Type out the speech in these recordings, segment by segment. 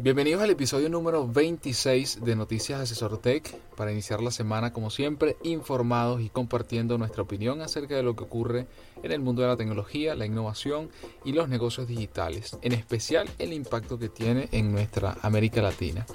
Bienvenidos al episodio número 26 de Noticias Asesor Tech para iniciar la semana como siempre informados y compartiendo nuestra opinión acerca de lo que ocurre en el mundo de la tecnología, la innovación y los negocios digitales, en especial el impacto que tiene en nuestra América Latina.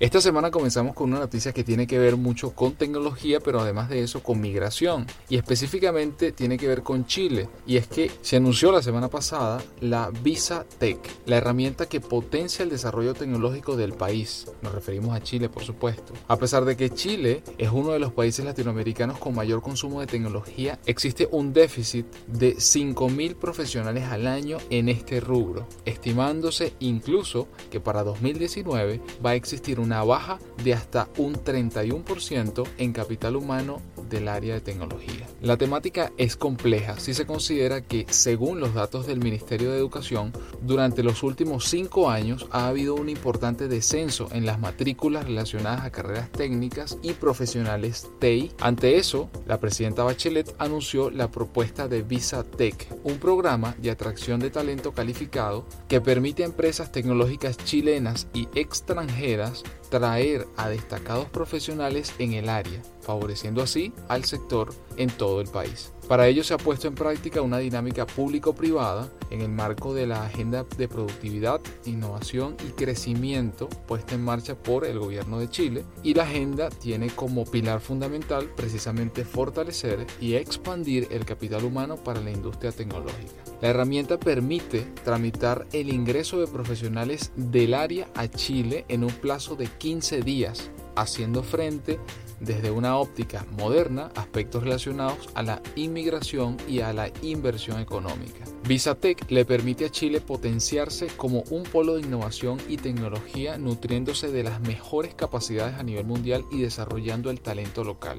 Esta semana comenzamos con una noticia que tiene que ver mucho con tecnología, pero además de eso con migración. Y específicamente tiene que ver con Chile. Y es que se anunció la semana pasada la Visa Tech, la herramienta que potencia el desarrollo tecnológico del país. Nos referimos a Chile, por supuesto. A pesar de que Chile es uno de los países latinoamericanos con mayor consumo de tecnología, existe un déficit de 5.000 profesionales al año en este rubro, estimándose incluso que para 2019 va a existir un una baja de hasta un 31% en capital humano del área de tecnología. La temática es compleja si se considera que, según los datos del Ministerio de Educación, durante los últimos cinco años ha habido un importante descenso en las matrículas relacionadas a carreras técnicas y profesionales TEI. Ante eso, la presidenta Bachelet anunció la propuesta de Visa Tech, un programa de atracción de talento calificado que permite a empresas tecnológicas chilenas y extranjeras traer a destacados profesionales en el área, favoreciendo así al sector en todo el país. Para ello se ha puesto en práctica una dinámica público-privada en el marco de la Agenda de Productividad, Innovación y Crecimiento puesta en marcha por el Gobierno de Chile y la agenda tiene como pilar fundamental precisamente fortalecer y expandir el capital humano para la industria tecnológica. La herramienta permite tramitar el ingreso de profesionales del área a Chile en un plazo de 15 días, haciendo frente desde una óptica moderna aspectos relacionados a la inmigración y a la inversión económica. Visatec le permite a Chile potenciarse como un polo de innovación y tecnología nutriéndose de las mejores capacidades a nivel mundial y desarrollando el talento local.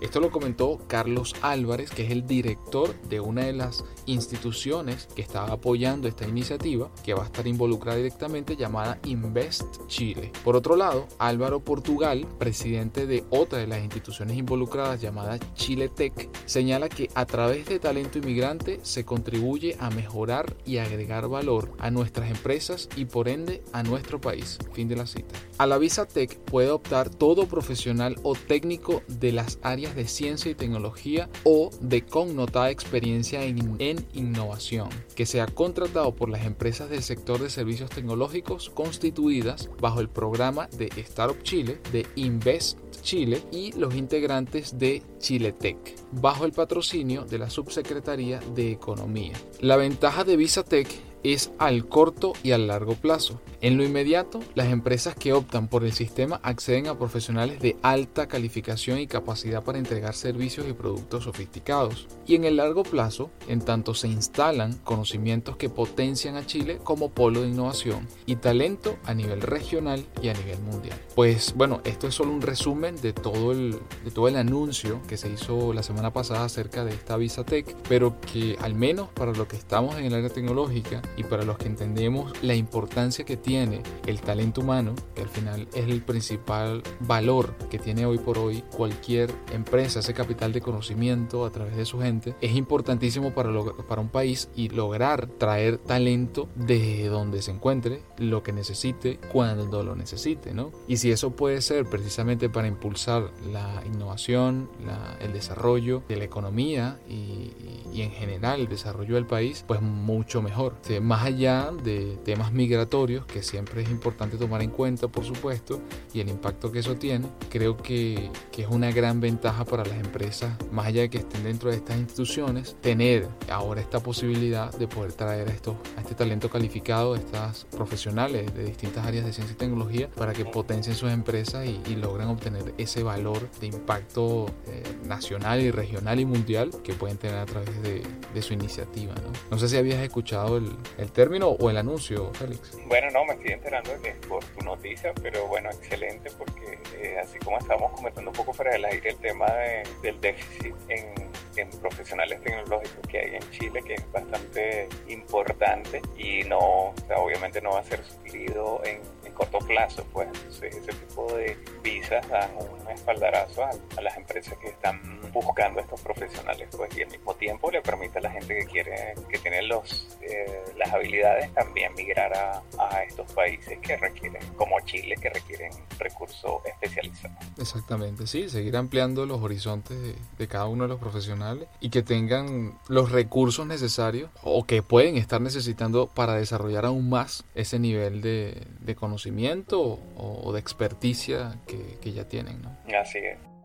Esto lo comentó Carlos Álvarez, que es el director de una de las instituciones que está apoyando esta iniciativa, que va a estar involucrada directamente, llamada Invest Chile. Por otro lado, Álvaro Portugal, presidente de otra de las instituciones involucradas llamada Chile Tech, señala que a través de talento inmigrante se contribuye a mejorar y agregar valor a nuestras empresas y por ende a nuestro país. Fin de la cita. A la Visa Tech puede optar todo profesional o técnico de las áreas de ciencia y tecnología o de connotada experiencia en, innovación, que sea contratado por las empresas del sector de servicios tecnológicos constituidas bajo el programa de Startup Chile, de Invest Chile y los integrantes de Chiletech, bajo el patrocinio de la Subsecretaría de Economía. La ventaja de VisaTech es al corto y al largo plazo. En lo inmediato, las empresas que optan por el sistema acceden a profesionales de alta calificación y capacidad para entregar servicios y productos sofisticados. Y en el largo plazo, en tanto se instalan conocimientos que potencian a Chile como polo de innovación y talento a nivel regional y a nivel mundial. Pues bueno, esto es solo un resumen de todo el, de todo el anuncio que se hizo la semana pasada acerca de esta VisaTech, pero que al menos para lo que estamos en el área tecnológica y para los que entendemos la importancia que tiene el talento humano, que al final es el principal valor que tiene hoy por hoy cualquier empresa, ese capital de conocimiento a través de su gente, es importantísimo para, para un país y lograr traer talento desde donde se encuentre, lo que necesite, cuando lo necesite, ¿no? Y si eso puede ser precisamente para impulsar la innovación, el desarrollo de la economía y, y, en general el desarrollo del país, pues mucho mejor más allá de temas migratorios, que siempre es importante tomar en cuenta, por supuesto, y el impacto que eso tiene, creo que, que, es una gran ventaja para las empresas, más allá de que estén dentro de estas instituciones, tener ahora esta posibilidad de poder traer a, estos, a este talento calificado, a estas profesionales de distintas áreas de ciencia y tecnología, para que potencien sus empresas y, logren obtener ese valor de impacto eh, nacional y regional y mundial que pueden tener a través de, su iniciativa. ¿no? sé si habías escuchado el término o el anuncio, Félix. Bueno, no, me estoy enterando de que es por tu noticia, pero bueno, excelente porque eh, así como estábamos comentando un poco fuera del aire el tema del déficit en, profesionales tecnológicos que hay en Chile, que es bastante importante y no, obviamente no va a ser suplido en, corto plazo, pues ese tipo de visas dan un espaldarazo a, las empresas que están buscando estos profesionales, pues y al mismo tiempo le permite a la gente que quiere, que tiene los, eh, las habilidades también migrar a, a estos países que requieren, como Chile, que requieren recursos especializados. Exactamente, sí, seguir ampliando los horizontes de, cada uno de los profesionales y que tengan los recursos necesarios o que pueden estar necesitando para desarrollar aún más ese nivel de, conocimiento o, de experticia que, que ya tienen. ¿no? Así es.